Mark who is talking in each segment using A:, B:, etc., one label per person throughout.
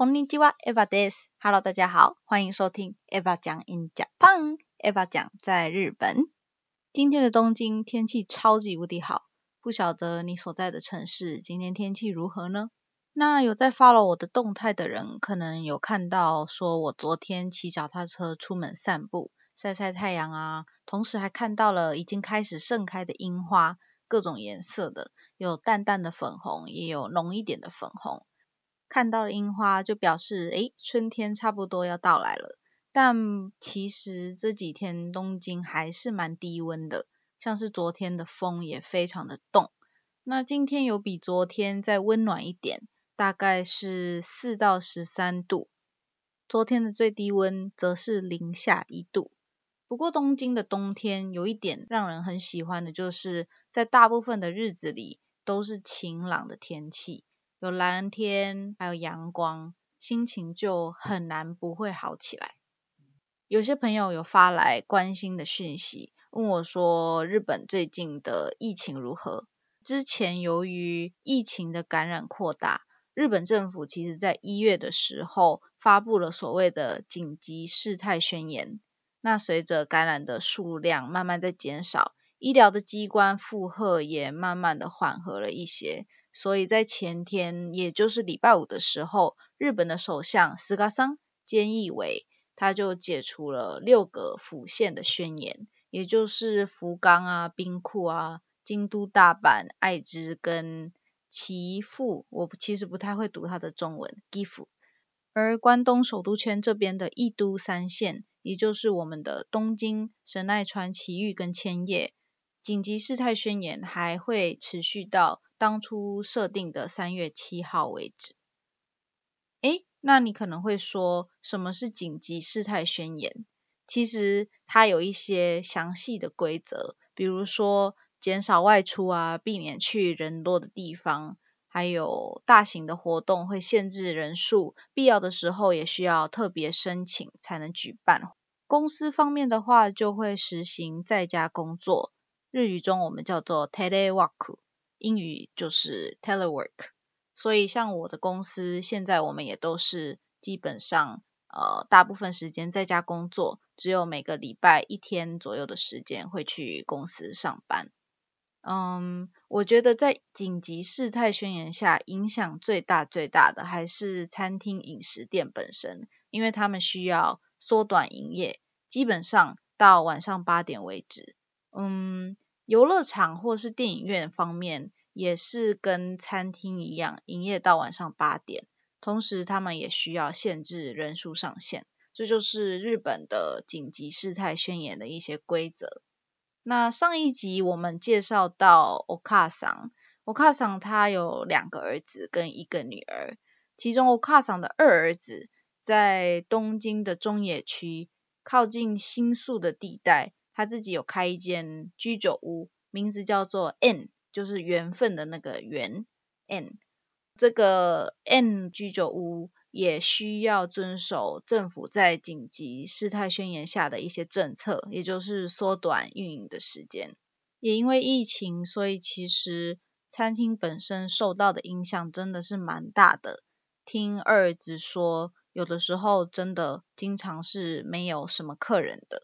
A: こんにちは、エヴァです。Hello，大家好，欢迎收听 Eva 讲 in Japan。Eva 讲在日本。今天的东京天气超级无敌好，不晓得你所在的城市今天天气如何呢？那有在 follow 我的动态的人，可能有看到说我昨天骑脚踏车出门散步，晒晒太阳啊，同时还看到了已经开始盛开的樱花，各种颜色的，有淡淡的粉红，也有浓一点的粉红。 看到了樱花，就表示诶，春天差不多要到来了。但其实这几天东京还是蛮低温的，像是昨天的风也非常的冻。那今天有比昨天再温暖一点，大概是四到十三度。昨天的最低温则是零下一度。不过东京的冬天有一点让人很喜欢的，就是在大部分的日子里都是晴朗的天气。有蓝天，还有阳光，心情就很难不会好起来。有些朋友有发来关心的讯息，问我说日本最近的疫情如何？之前由于疫情的感染扩大，日本政府其实在一月的时候发布了所谓的紧急事态宣言。那随着感染的数量慢慢在减少，医疗的机关负荷也慢慢的缓和了一些。所以在前天，也就是礼拜五的时候，日本的首相斯嘎桑菅义伟他就解除了六个府县的宣言，也就是福冈啊、兵库啊、京都、大阪、爱知跟岐阜，我其实不太会读它的中文，岐阜。而关东首都圈这边的一都三县，也就是我们的东京、神奈川、埼玉跟千叶，紧急事态宣言还会持续到。当初设定的三月七号为止。诶，那你可能会说，什么是紧急事态宣言？其实它有一些详细的规则，比如说减少外出啊，避免去人多的地方，还有大型的活动会限制人数，必要的时候也需要特别申请才能举办。公司方面的话，就会实行在家工作，日语中我们叫做 telework。英语就是 telework，所以像我的公司现在我们也都是基本上呃大部分时间在家工作，只有每个礼拜一天左右的时间会去公司上班。嗯，我觉得在紧急事态宣言下，影响最大最大的还是餐厅饮食店本身，因为他们需要缩短营业，基本上到晚上八点为止。嗯。游乐场或是电影院方面，也是跟餐厅一样，营业到晚上八点。同时，他们也需要限制人数上限。这就是日本的紧急事态宣言的一些规则。那上一集我们介绍到欧卡桑，欧卡桑他有两个儿子跟一个女儿，其中欧卡桑的二儿子在东京的中野区，靠近新宿的地带。他自己有开一间居酒屋，名字叫做 N，就是缘分的那个缘 N。这个 N 居酒屋也需要遵守政府在紧急事态宣言下的一些政策，也就是缩短运营的时间。也因为疫情，所以其实餐厅本身受到的影响真的是蛮大的。听二子说，有的时候真的经常是没有什么客人的。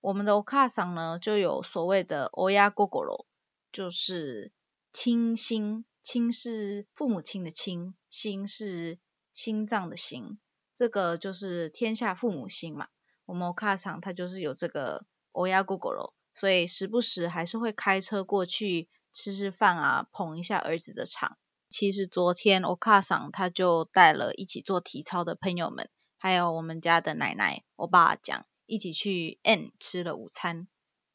A: 我们的 oka 桑呢，就有所谓的 oya gogoro，就是亲心，亲是父母亲的亲，心是心脏的心，这个就是天下父母心嘛。我们 oka 桑他就是有这个 oya gogoro，所以时不时还是会开车过去吃吃饭啊，捧一下儿子的场。其实昨天 oka 桑他就带了一起做体操的朋友们，还有我们家的奶奶欧巴讲。一起去 N 吃了午餐，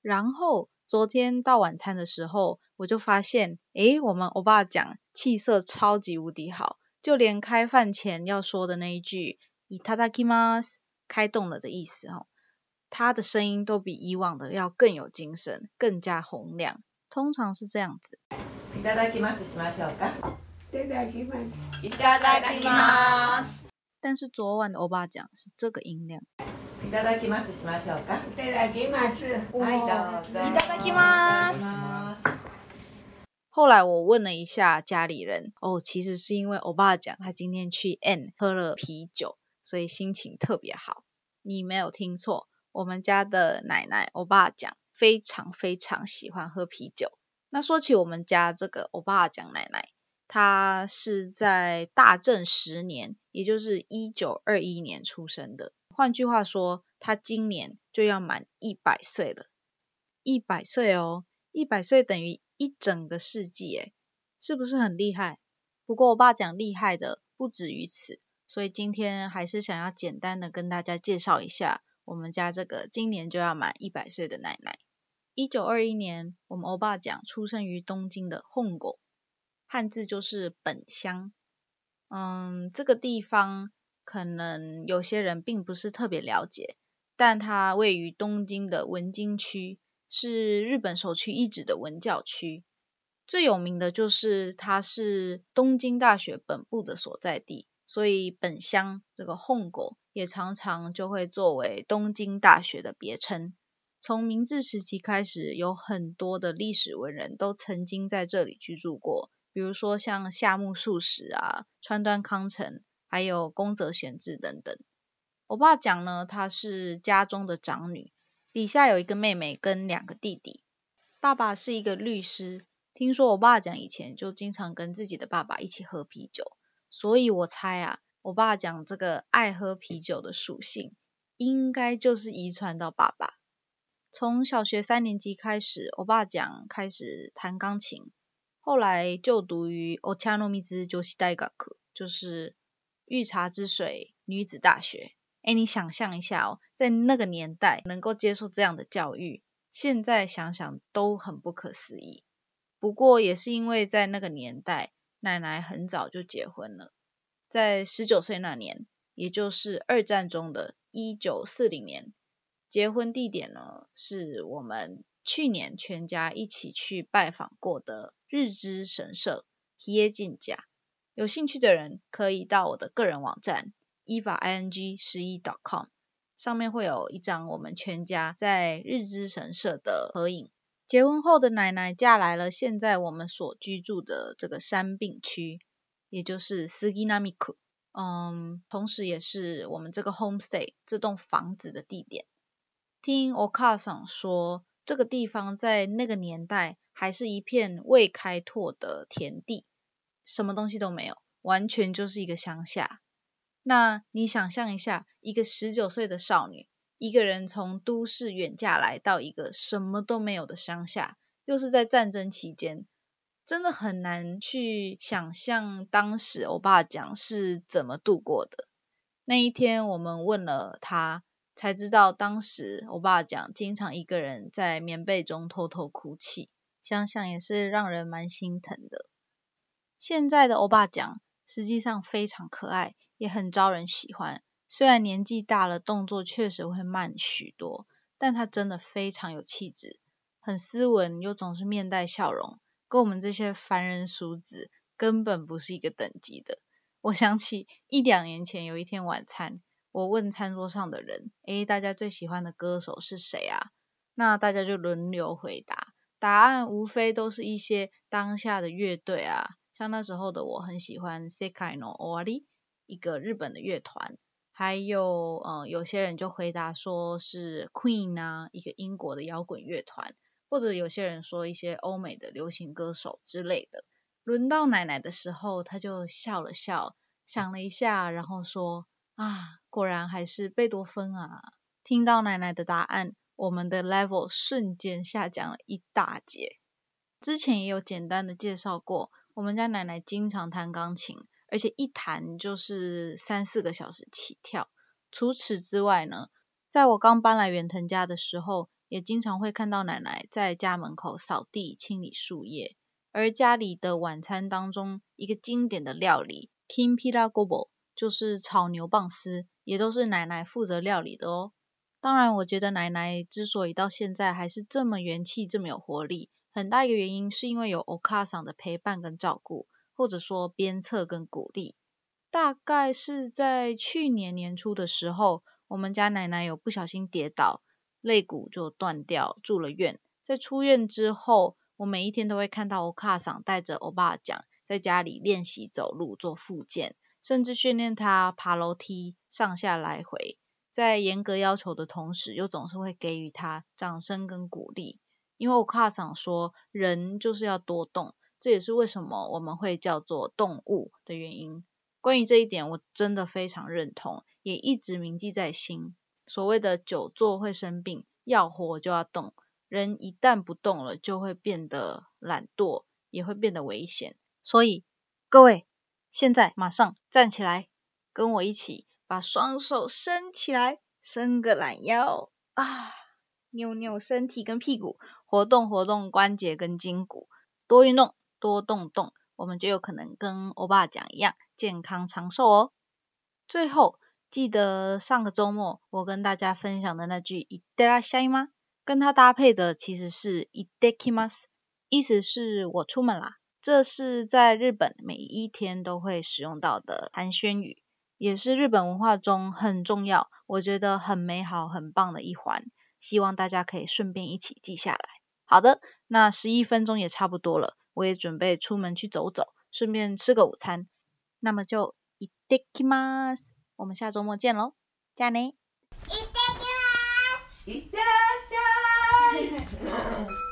A: 然后昨天到晚餐的时候，我就发现，诶，我们欧巴讲气色超级无敌好，就连开饭前要说的那一句“いただきます”开动了的意思哦，他的声音都比以往的要更有精神，更加洪亮。通常是这样子。いただきますしましょうか。いただきます。いただきます。但是昨晚的欧巴讲是这个音量。 いただきますしましょうか。いただきます。はい、どうぞ。いただきます。 后来我问了一下家里人，哦，其实是因为欧巴讲他今天去 N 喝了啤酒，所以心情特别好。你没有听错，我们家的奶奶欧巴讲非常非常喜欢喝啤酒。那说起我们家这个欧巴讲奶奶，她是在大正十年，也就是一九二一年出生的。 换句话说，他今年就要满一百岁了。一百岁哦，一百岁等于。一整个世纪，诶，是不是很厉害？不过我爸讲厉害的不止于此，所以今天还是想要简单的跟大家介绍一下我们家这个今年就要满一百岁的奶奶。一九二一年，我们欧巴讲出生于东京的弘狗，汉字就是本乡。嗯，这个地方可能有些人并不是特别了解，但它位于东京的文京区。是日本首屈一指的文教区，最有名的就是它是东京大学本部的所在地，所以本乡这个弘狗也常常就会作为东京大学的别称。从明治时期开始，有很多的历史文人都曾经在这里居住过，比如说像夏目漱石啊、川端康成，还有宫泽贤治等等。我爸讲呢，她是家中的长女。底下有一个妹妹跟两个弟弟，爸爸是一个律师。听说我爸讲以前就经常跟自己的爸爸一起喝啤酒，所以我猜啊，我爸讲这个爱喝啤酒的属性，应该就是遗传到爸爸。从小学三年级开始，我爸讲开始弹钢琴，后来就读于 Ochanomizu Joshi 就是御茶之水女子大学。哎，你想象一下哦，在那个年代能够接受这样的教育，现在想想都很不可思议。不过也是因为在那个年代，奶奶很早就结婚了，在十九岁那年，也就是二战中的一九四零年，结婚地点呢是我们去年全家一起去拜访过的日之神社 h 进家。有兴趣的人可以到我的个人网站。eva ing 十一 .com 上面会有一张我们全家在日之神社的合影。结婚后的奶奶嫁来了现在我们所居住的这个山并区，也就是 Suginamiku，嗯，同时也是我们这个 homestay 这栋房子的地点。听 Okasan 说，这个地方在那个年代还是一片未开拓的田地，什么东西都没有，完全就是一个乡下。那你想象一下，一个十九岁的少女，一个人从都市远嫁来到一个什么都没有的乡下，又是在战争期间，真的很难去想象当时欧巴讲是怎么度过的。那一天我们问了他，才知道当时欧巴讲经常一个人在棉被中偷偷哭泣，想想也是让人蛮心疼的。现在的欧巴讲实际上非常可爱。也很招人喜欢，虽然年纪大了，动作确实会慢许多，但他真的非常有气质，很斯文，又总是面带笑容，跟我们这些凡人俗子根本不是一个等级的。我想起一两年前有一天晚餐，我问餐桌上的人，诶，大家最喜欢的歌手是谁啊？那大家就轮流回答，答案无非都是一些当下的乐队啊，像那时候的我很喜欢 Sekai no Oari。一个日本的乐团，还有呃有些人就回答说是 Queen 啊，一个英国的摇滚乐团，或者有些人说一些欧美的流行歌手之类的。轮到奶奶的时候，她就笑了笑，想了一下，然后说啊，果然还是贝多芬啊。听到奶奶的答案，我们的 level 瞬间下降了一大截。之前也有简单的介绍过，我们家奶奶经常弹钢琴。而且一弹就是三四个小时起跳。除此之外呢，在我刚搬来远藤家的时候，也经常会看到奶奶在家门口扫地、清理树叶。而家里的晚餐当中，一个经典的料理 Kimpira Gobo 就是炒牛蒡丝，也都是奶奶负责料理的哦。当然，我觉得奶奶之所以到现在还是这么元气、这么有活力，很大一个原因是因为有 Okasa 的陪伴跟照顾。或者说鞭策跟鼓励，大概是在去年年初的时候，我们家奶奶有不小心跌倒，肋骨就断掉，住了院。在出院之后，我每一天都会看到欧卡桑带着欧巴讲在家里练习走路做复健，甚至训练他爬楼梯上下来回，在严格要求的同时，又总是会给予他掌声跟鼓励。因为我卡想说，人就是要多动，这也是为什么我们会叫做动物的原因。关于这一点，我真的非常认同，也一直铭记在心。所谓的久坐会生病，要活就要动。人一旦不动了，就会变得懒惰，也会变得危险。所以，各位，现在马上站起来，跟我一起把双手伸起来，伸个懒腰啊，扭扭身体跟屁股，活动活动关节跟筋骨，多运动，多动动，我们就有可能跟欧巴讲一样，健康长寿哦。最后，记得上个周末我跟大家分享的那句“いってらっしゃい”吗？跟它搭配的其实是 “idekimas”，意思是我出门啦。这是在日本每一天都会使用到的寒暄语，也是日本文化中很重要，我觉得很美好、很棒的一环。希望大家可以顺便一起记下来。 好的，那十一分钟也差不多了，我也准备出门去走走，顺便吃个午餐。那么就いってきます，我们下周末见喽，じゃね。
B: いってきます。いってらっしゃい。